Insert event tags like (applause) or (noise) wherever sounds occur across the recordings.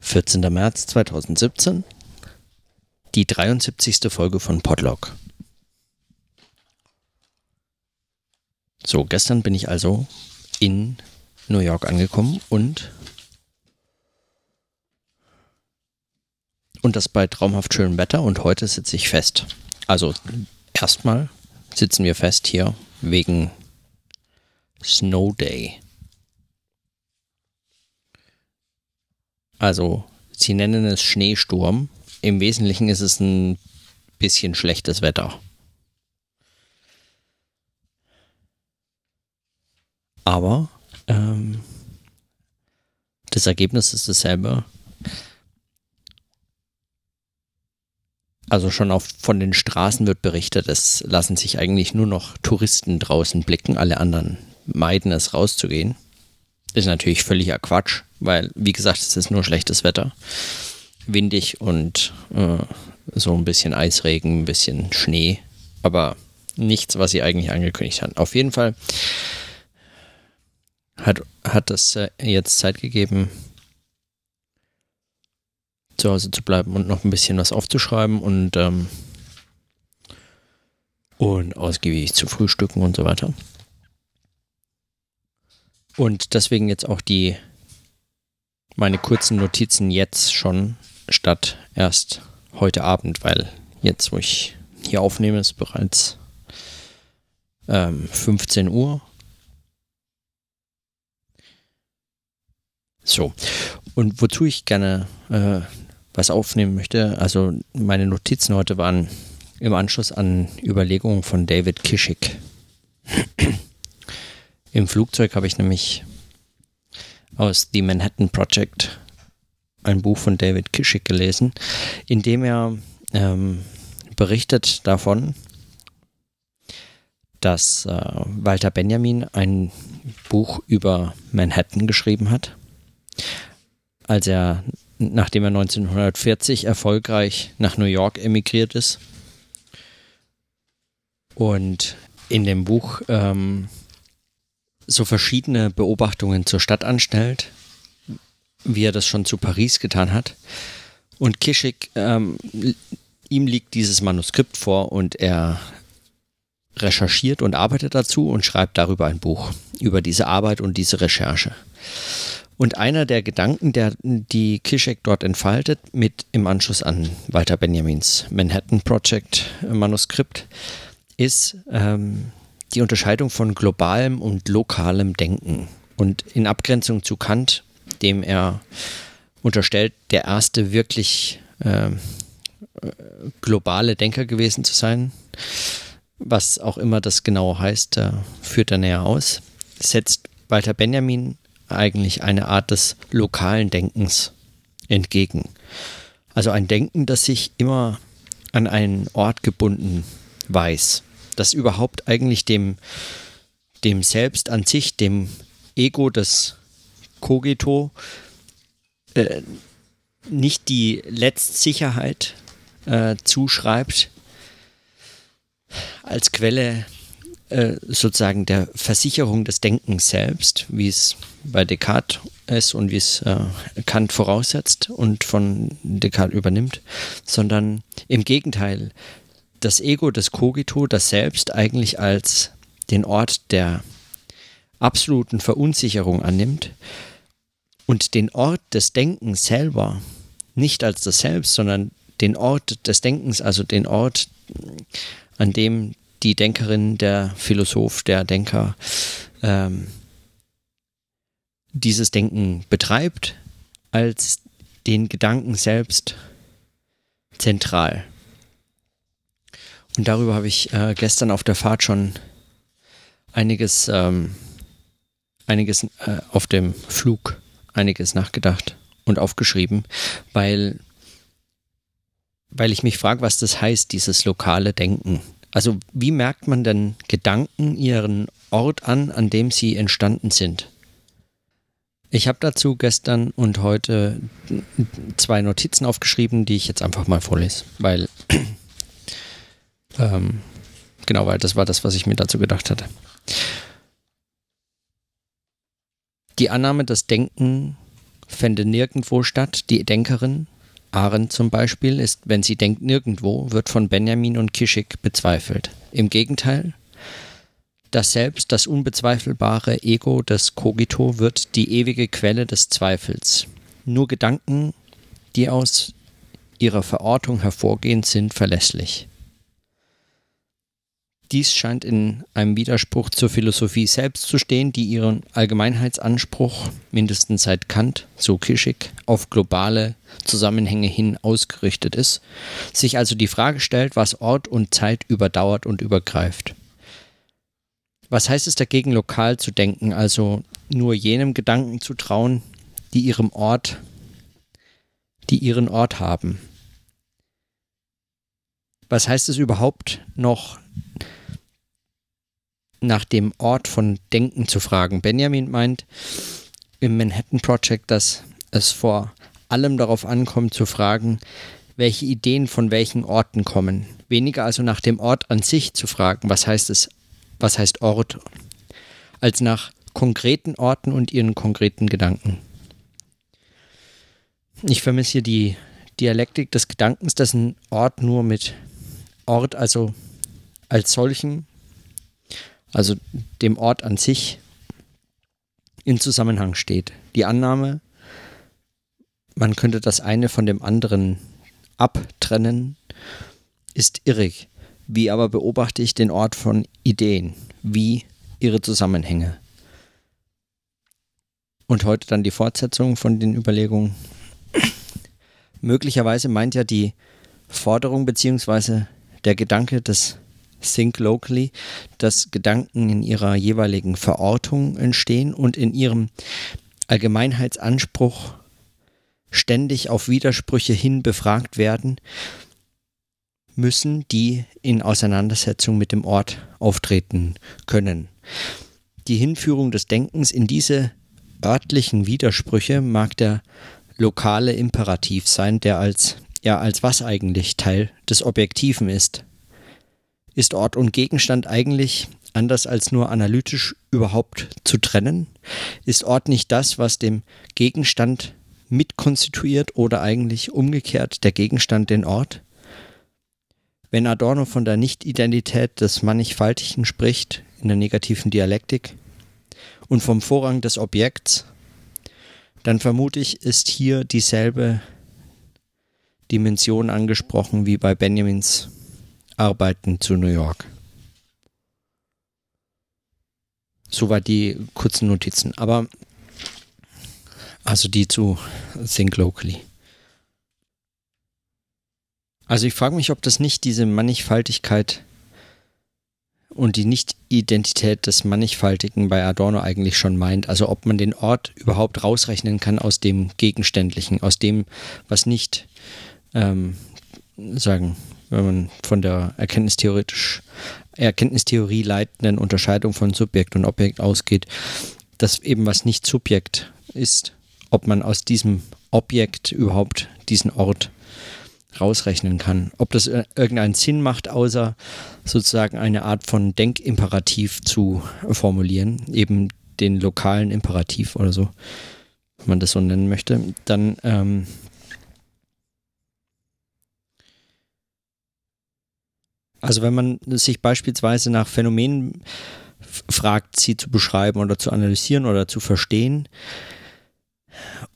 14. März 2017, die 73. Folge von Podlog. So, gestern bin ich also in New York angekommen und und das bei traumhaft schönem Wetter und heute sitze ich fest. Also erstmal sitzen wir fest hier wegen Snow Day. Also, sie nennen es Schneesturm. Im Wesentlichen ist es ein bisschen schlechtes Wetter. Aber ähm, das Ergebnis ist dasselbe. Also schon auf, von den Straßen wird berichtet, es lassen sich eigentlich nur noch Touristen draußen blicken, alle anderen meiden es rauszugehen. Ist natürlich völliger Quatsch, weil, wie gesagt, es ist nur schlechtes Wetter. Windig und äh, so ein bisschen Eisregen, ein bisschen Schnee, aber nichts, was sie eigentlich angekündigt haben. Auf jeden Fall hat, hat es äh, jetzt Zeit gegeben, zu Hause zu bleiben und noch ein bisschen was aufzuschreiben und, ähm, und ausgiebig zu frühstücken und so weiter. Und deswegen jetzt auch die meine kurzen Notizen jetzt schon statt erst heute Abend, weil jetzt, wo ich hier aufnehme, ist bereits ähm, 15 Uhr. So, und wozu ich gerne äh, was aufnehmen möchte, also meine Notizen heute waren im Anschluss an Überlegungen von David Kischick. Im Flugzeug habe ich nämlich aus The Manhattan Project ein Buch von David Kischick gelesen, in dem er ähm, berichtet davon, dass äh, Walter Benjamin ein Buch über Manhattan geschrieben hat, als er, nachdem er 1940 erfolgreich nach New York emigriert ist. Und in dem Buch ähm, so verschiedene Beobachtungen zur Stadt anstellt, wie er das schon zu Paris getan hat. Und Kischik, ähm, ihm liegt dieses Manuskript vor und er recherchiert und arbeitet dazu und schreibt darüber ein Buch, über diese Arbeit und diese Recherche. Und einer der Gedanken, der die Kischek dort entfaltet, mit im Anschluss an Walter Benjamins Manhattan Project Manuskript, ist ähm, die Unterscheidung von globalem und lokalem Denken. Und in Abgrenzung zu Kant, dem er unterstellt, der erste wirklich äh, globale Denker gewesen zu sein, was auch immer das genau heißt, äh, führt er näher aus, setzt Walter Benjamin eigentlich eine Art des lokalen Denkens entgegen. Also ein Denken, das sich immer an einen Ort gebunden weiß das überhaupt eigentlich dem, dem Selbst an sich, dem Ego des Kogito, äh, nicht die Letztsicherheit äh, zuschreibt als Quelle äh, sozusagen der Versicherung des Denkens selbst, wie es bei Descartes ist und wie es äh, Kant voraussetzt und von Descartes übernimmt, sondern im Gegenteil das Ego, das Kogito, das Selbst eigentlich als den Ort der absoluten Verunsicherung annimmt und den Ort des Denkens selber nicht als das Selbst, sondern den Ort des Denkens, also den Ort, an dem die Denkerin, der Philosoph, der Denker ähm, dieses Denken betreibt, als den Gedanken selbst zentral. Und darüber habe ich äh, gestern auf der Fahrt schon einiges, ähm, einiges äh, auf dem Flug, einiges nachgedacht und aufgeschrieben, weil, weil ich mich frage, was das heißt, dieses lokale Denken. Also wie merkt man denn Gedanken ihren Ort an, an dem sie entstanden sind? Ich habe dazu gestern und heute zwei Notizen aufgeschrieben, die ich jetzt einfach mal vorlese, weil ähm, genau, weil das war das, was ich mir dazu gedacht hatte. Die Annahme, dass Denken fände nirgendwo statt. Die Denkerin, Arendt zum Beispiel, ist, wenn sie denkt nirgendwo, wird von Benjamin und Kischik bezweifelt. Im Gegenteil, das Selbst, das unbezweifelbare Ego des Cogito wird die ewige Quelle des Zweifels. Nur Gedanken, die aus ihrer Verortung hervorgehen, sind verlässlich. Dies scheint in einem Widerspruch zur Philosophie selbst zu stehen, die ihren Allgemeinheitsanspruch, mindestens seit Kant, so Kischik, auf globale Zusammenhänge hin ausgerichtet ist, sich also die Frage stellt, was Ort und Zeit überdauert und übergreift. Was heißt es dagegen, lokal zu denken, also nur jenem Gedanken zu trauen, die ihrem Ort, die ihren Ort haben? Was heißt es überhaupt noch, nach dem Ort von Denken zu fragen. Benjamin meint im Manhattan Project, dass es vor allem darauf ankommt zu fragen, welche Ideen von welchen Orten kommen. Weniger also nach dem Ort an sich zu fragen, was heißt es, was heißt Ort, als nach konkreten Orten und ihren konkreten Gedanken. Ich vermisse hier die Dialektik des Gedankens, dass ein Ort nur mit Ort, also als solchen also dem Ort an sich, in Zusammenhang steht. Die Annahme, man könnte das eine von dem anderen abtrennen, ist irrig. Wie aber beobachte ich den Ort von Ideen? Wie ihre Zusammenhänge? Und heute dann die Fortsetzung von den Überlegungen. Möglicherweise meint ja die Forderung bzw. der Gedanke des Think Locally, dass Gedanken in ihrer jeweiligen Verortung entstehen und in ihrem Allgemeinheitsanspruch ständig auf Widersprüche hin befragt werden müssen, die in Auseinandersetzung mit dem Ort auftreten können. Die Hinführung des Denkens in diese örtlichen Widersprüche mag der lokale Imperativ sein, der als ja als was eigentlich Teil des Objektiven ist. Ist Ort und Gegenstand eigentlich anders als nur analytisch überhaupt zu trennen? Ist Ort nicht das, was dem Gegenstand mitkonstituiert oder eigentlich umgekehrt der Gegenstand den Ort? Wenn Adorno von der Nicht-Identität des Mannigfaltigen spricht, in der negativen Dialektik, und vom Vorrang des Objekts, dann vermute ich, ist hier dieselbe Dimension angesprochen wie bei Benjamins Arbeiten zu New York. Soweit die kurzen Notizen. Aber also die zu Think Locally. Also ich frage mich, ob das nicht diese Mannigfaltigkeit und die Nicht-Identität des Mannigfaltigen bei Adorno eigentlich schon meint. Also ob man den Ort überhaupt rausrechnen kann aus dem Gegenständlichen, aus dem, was nicht ähm, sagen wenn man von der erkenntnistheoretisch, Erkenntnistheorie leitenden Unterscheidung von Subjekt und Objekt ausgeht, dass eben was nicht Subjekt ist, ob man aus diesem Objekt überhaupt diesen Ort rausrechnen kann. Ob das irgendeinen Sinn macht, außer sozusagen eine Art von Denkimperativ zu formulieren, eben den lokalen Imperativ oder so, wenn man das so nennen möchte, dann ähm, Also wenn man sich beispielsweise nach Phänomenen fragt, sie zu beschreiben oder zu analysieren oder zu verstehen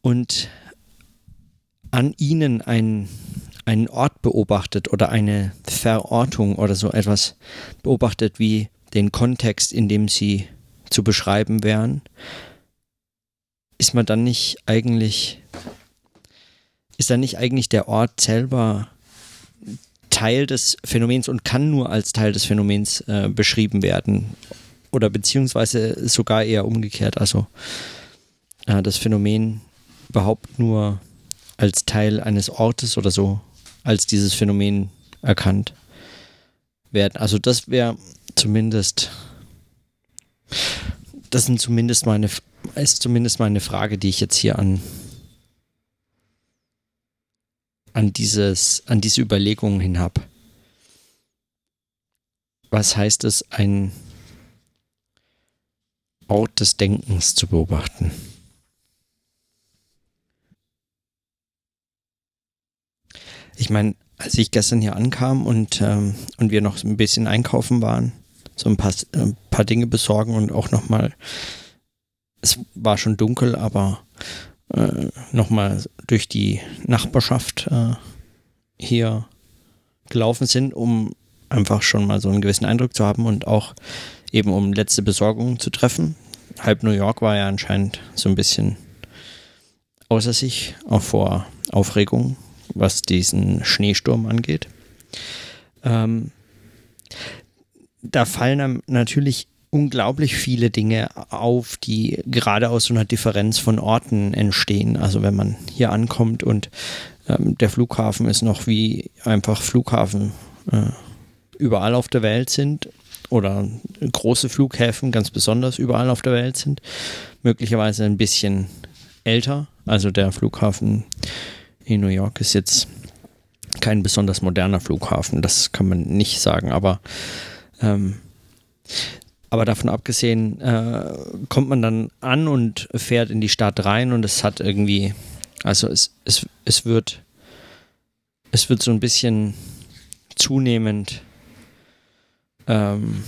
und an ihnen ein, einen Ort beobachtet oder eine Verortung oder so etwas beobachtet wie den Kontext, in dem sie zu beschreiben wären, ist man dann nicht eigentlich, ist dann nicht eigentlich der Ort selber Teil des Phänomens und kann nur als Teil des Phänomens äh, beschrieben werden. Oder beziehungsweise sogar eher umgekehrt. Also äh, das Phänomen überhaupt nur als Teil eines Ortes oder so als dieses Phänomen erkannt werden. Also das wäre zumindest, das sind zumindest meine, ist zumindest meine Frage, die ich jetzt hier an an, dieses, an diese Überlegungen hin habe. Was heißt es, ein Ort des Denkens zu beobachten? Ich meine, als ich gestern hier ankam und, ähm, und wir noch ein bisschen einkaufen waren, so ein paar, ein paar Dinge besorgen und auch nochmal, es war schon dunkel, aber äh, nochmal durch die Nachbarschaft äh, hier gelaufen sind, um einfach schon mal so einen gewissen Eindruck zu haben und auch eben um letzte Besorgungen zu treffen. Halb New York war ja anscheinend so ein bisschen außer sich, auch vor Aufregung, was diesen Schneesturm angeht. Ähm, da fallen natürlich unglaublich viele Dinge auf, die gerade aus so einer Differenz von Orten entstehen. Also wenn man hier ankommt und ähm, der Flughafen ist noch wie einfach Flughafen äh, überall auf der Welt sind oder große Flughäfen ganz besonders überall auf der Welt sind, möglicherweise ein bisschen älter. Also der Flughafen in New York ist jetzt kein besonders moderner Flughafen, das kann man nicht sagen, aber ähm, aber davon abgesehen äh, kommt man dann an und fährt in die Stadt rein und es hat irgendwie, also es, es, es wird, es wird so ein bisschen zunehmend, ähm,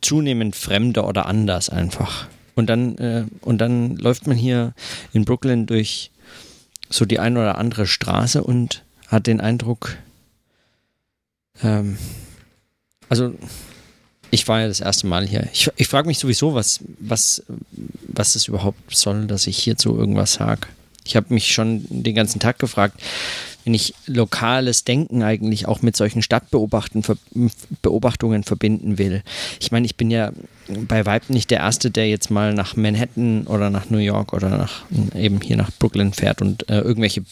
zunehmend fremder oder anders einfach. Und dann, äh, und dann läuft man hier in Brooklyn durch so die ein oder andere Straße und hat den Eindruck, ähm, also ich war ja das erste Mal hier. Ich, ich frage mich sowieso, was, was, was es überhaupt soll, dass ich hierzu irgendwas sage. Ich habe mich schon den ganzen Tag gefragt, wenn ich lokales Denken eigentlich auch mit solchen Stadtbeobachtungen verbinden will. Ich meine, ich bin ja bei Weib nicht der Erste, der jetzt mal nach Manhattan oder nach New York oder nach eben hier nach Brooklyn fährt und äh, irgendwelche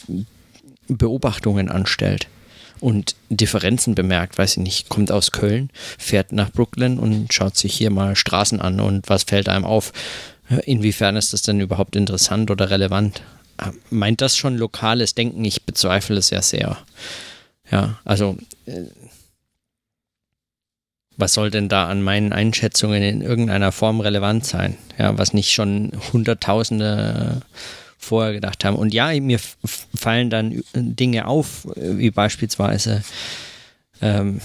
Beobachtungen anstellt und Differenzen bemerkt, weiß ich nicht, kommt aus Köln, fährt nach Brooklyn und schaut sich hier mal Straßen an und was fällt einem auf? Inwiefern ist das denn überhaupt interessant oder relevant? Meint das schon lokales Denken? Ich bezweifle es ja sehr. Ja, also äh, was soll denn da an meinen Einschätzungen in irgendeiner Form relevant sein? Ja, was nicht schon Hunderttausende vorher gedacht haben. Und ja, mir fallen dann Dinge auf, wie beispielsweise ähm,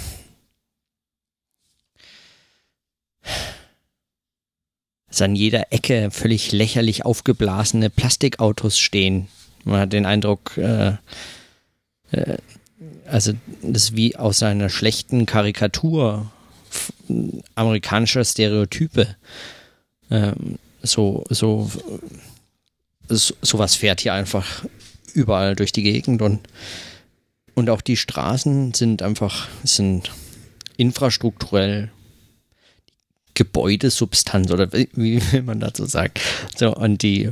dass an jeder Ecke völlig lächerlich aufgeblasene Plastikautos stehen. Man hat den Eindruck, äh, äh, also das ist wie aus einer schlechten Karikatur amerikanischer Stereotype. Ähm, so, so sowas fährt hier einfach überall durch die Gegend und, und auch die Straßen sind einfach, sind infrastrukturell Gebäudesubstanz oder wie, will man dazu sagen? So, und die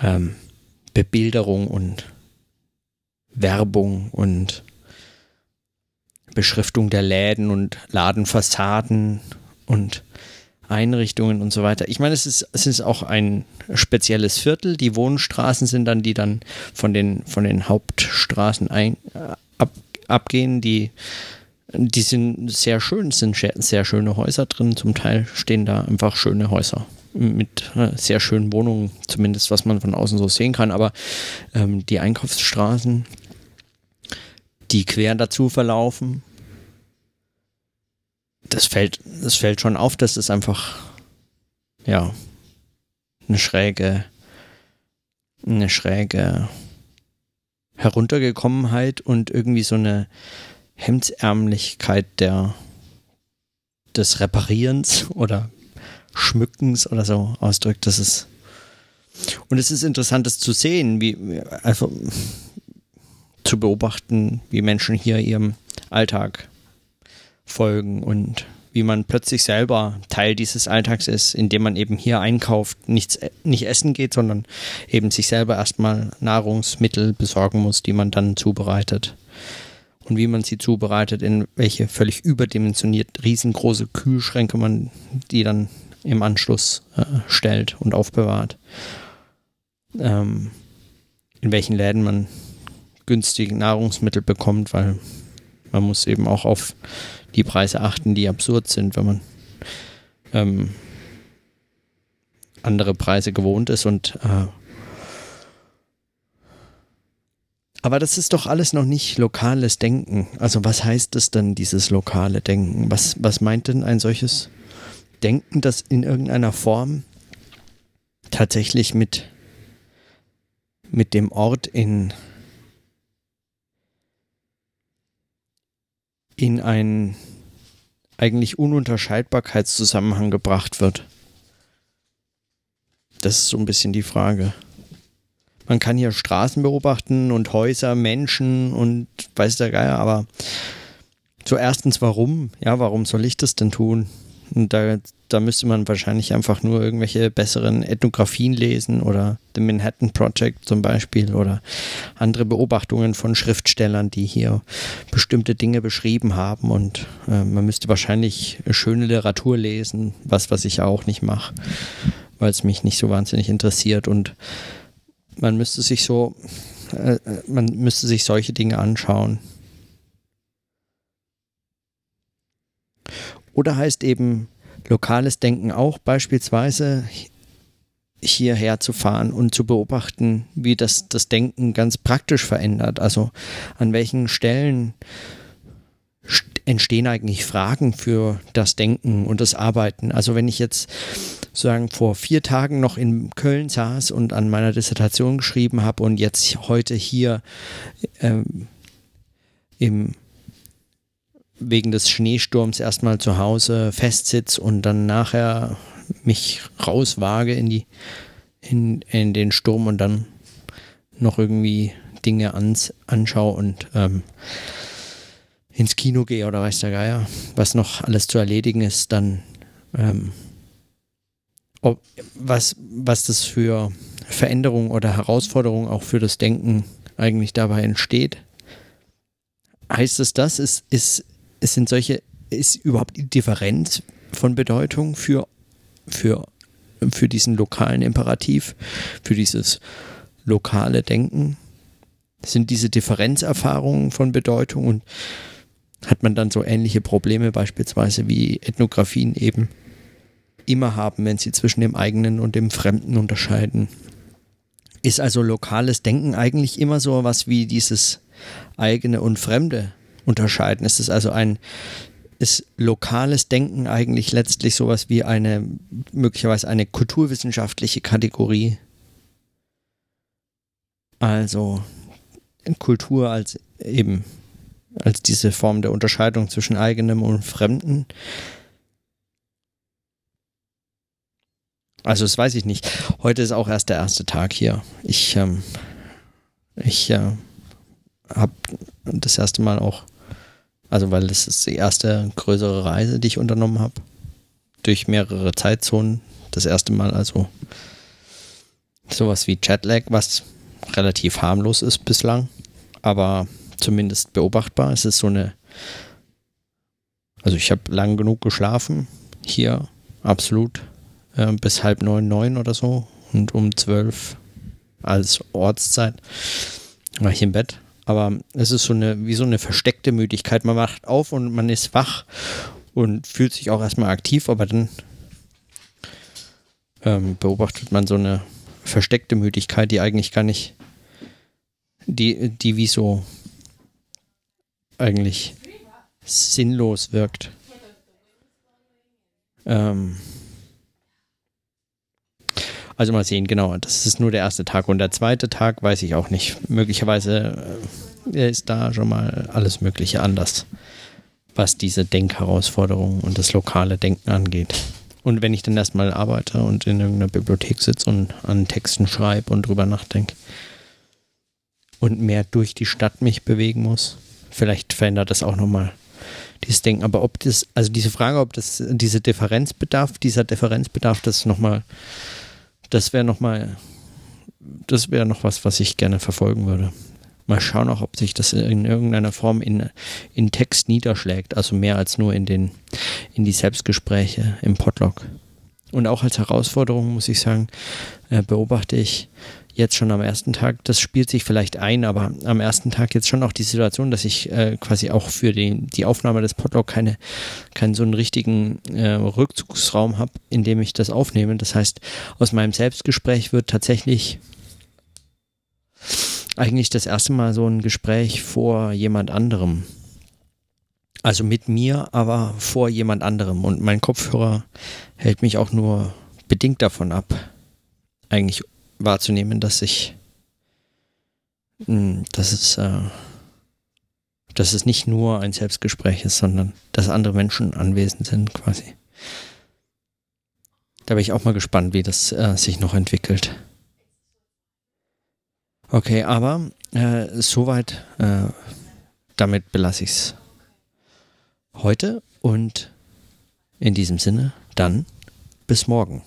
ähm, Bebilderung und Werbung und Beschriftung der Läden und Ladenfassaden und Einrichtungen und so weiter. Ich meine, es ist, es ist auch ein spezielles Viertel. Die Wohnstraßen sind dann, die dann von den, von den Hauptstraßen ein, äh, ab, abgehen. Die, die sind sehr schön, es sind sehr schöne Häuser drin. Zum Teil stehen da einfach schöne Häuser mit äh, sehr schönen Wohnungen, zumindest was man von außen so sehen kann. Aber ähm, die Einkaufsstraßen, die quer dazu verlaufen, das fällt, das fällt schon auf, dass es einfach, ja, eine schräge, eine schräge Heruntergekommenheit und irgendwie so eine Hemdsärmlichkeit der, des Reparierens (laughs) oder Schmückens oder so ausdrückt. Das ist, und es ist interessant, das zu sehen, wie, einfach zu beobachten, wie Menschen hier ihrem Alltag folgen und wie man plötzlich selber Teil dieses Alltags ist, indem man eben hier einkauft, nichts, nicht essen geht, sondern eben sich selber erstmal Nahrungsmittel besorgen muss, die man dann zubereitet. Und wie man sie zubereitet, in welche völlig überdimensioniert riesengroße Kühlschränke man die dann im Anschluss äh, stellt und aufbewahrt. Ähm, in welchen Läden man günstige Nahrungsmittel bekommt, weil man muss eben auch auf Preise achten, die absurd sind, wenn man ähm, andere Preise gewohnt ist und äh, Aber das ist doch alles noch nicht lokales Denken. Also was heißt es denn, dieses lokale Denken? Was, was meint denn ein solches Denken, das in irgendeiner Form tatsächlich mit, mit dem Ort in, in einen eigentlich Ununterscheidbarkeitszusammenhang gebracht wird? Das ist so ein bisschen die Frage. Man kann hier Straßen beobachten und Häuser, Menschen und weiß der Geier, aber zuerstens warum? Ja, warum soll ich das denn tun? Und da, da müsste man wahrscheinlich einfach nur irgendwelche besseren Ethnografien lesen oder The Manhattan Project zum Beispiel oder andere Beobachtungen von Schriftstellern, die hier bestimmte Dinge beschrieben haben. Und äh, man müsste wahrscheinlich schöne Literatur lesen, was, was ich auch nicht mache, weil es mich nicht so wahnsinnig interessiert. Und man müsste sich so, äh, äh, man müsste sich solche Dinge anschauen. Oder heißt eben lokales Denken auch beispielsweise hierher zu fahren und zu beobachten, wie das das Denken ganz praktisch verändert. Also an welchen Stellen entstehen eigentlich Fragen für das Denken und das Arbeiten. Also wenn ich jetzt sozusagen vor vier Tagen noch in Köln saß und an meiner Dissertation geschrieben habe und jetzt heute hier ähm, im wegen des Schneesturms erstmal zu Hause festsitz und dann nachher mich rauswage in die in, in den Sturm und dann noch irgendwie Dinge ans, anschaue und ähm, ins Kino gehe oder weiß der Geier, was noch alles zu erledigen ist, dann ähm, ob, was, was das für Veränderungen oder Herausforderungen auch für das Denken eigentlich dabei entsteht. Heißt es das? Ist, ist, es sind solche, ist überhaupt die Differenz von Bedeutung für, für, für diesen lokalen Imperativ, für dieses lokale Denken? Sind diese Differenzerfahrungen von Bedeutung und hat man dann so ähnliche Probleme beispielsweise wie Ethnografien eben? immer haben, wenn sie zwischen dem eigenen und dem Fremden unterscheiden. Ist also lokales Denken eigentlich immer so was wie dieses eigene und Fremde unterscheiden? Ist es also ein, ist lokales Denken eigentlich letztlich sowas wie eine, möglicherweise eine kulturwissenschaftliche Kategorie? Also Kultur als eben, als diese Form der Unterscheidung zwischen eigenem und Fremden Also das weiß ich nicht. Heute ist auch erst der erste Tag hier. Ich, ähm, ich äh, habe das erste Mal auch, also weil das ist die erste größere Reise, die ich unternommen habe, durch mehrere Zeitzonen. Das erste Mal also sowas wie Jetlag, was relativ harmlos ist bislang, aber zumindest beobachtbar. Es ist so eine, also ich habe lang genug geschlafen, hier absolut äh, bis halb neun, neun oder so. Und um zwölf als Ortszeit war ich im Bett. Aber es ist so eine, wie so eine versteckte Müdigkeit. Man wacht auf und man ist wach und fühlt sich auch erstmal aktiv, aber dann ähm, beobachtet man so eine versteckte Müdigkeit, die eigentlich gar nicht, die, die wie so eigentlich sinnlos wirkt. Ähm, also mal sehen, genau. Das ist nur der erste Tag. Und der zweite Tag weiß ich auch nicht. Möglicherweise äh, ist da schon mal alles Mögliche anders, was diese Denkherausforderungen und das lokale Denken angeht. Und wenn ich dann erstmal arbeite und in irgendeiner Bibliothek sitze und an Texten schreibe und drüber nachdenke und mehr durch die Stadt mich bewegen muss, vielleicht verändert das auch nochmal dieses Denken. Aber ob das, also diese Frage, ob das diese Differenzbedarf, dieser Differenzbedarf, das nochmal das wäre noch mal, das wäre noch was, was ich gerne verfolgen würde. Mal schauen auch, ob sich das in irgendeiner Form in, in Text niederschlägt, also mehr als nur in den, in die Selbstgespräche im Podlog. Und auch als Herausforderung, muss ich sagen, äh, beobachte ich jetzt schon am ersten Tag, das spielt sich vielleicht ein, aber am ersten Tag jetzt schon auch die Situation, dass ich äh, quasi auch für die, die Aufnahme des Podlog keine, keinen so einen richtigen äh, Rückzugsraum habe, in dem ich das aufnehme. Das heißt, aus meinem Selbstgespräch wird tatsächlich eigentlich das erste Mal so ein Gespräch vor jemand anderem. Also mit mir, aber vor jemand anderem. Und mein Kopfhörer hält mich auch nur bedingt davon ab, eigentlich wahrzunehmen, dass ich, hm, dass es, äh, dass es nicht nur ein Selbstgespräch ist, sondern dass andere Menschen anwesend sind quasi. Da bin ich auch mal gespannt, wie das äh, sich noch entwickelt. Okay, aber äh, soweit, äh, damit belasse ich es heute und in diesem Sinne dann bis morgen.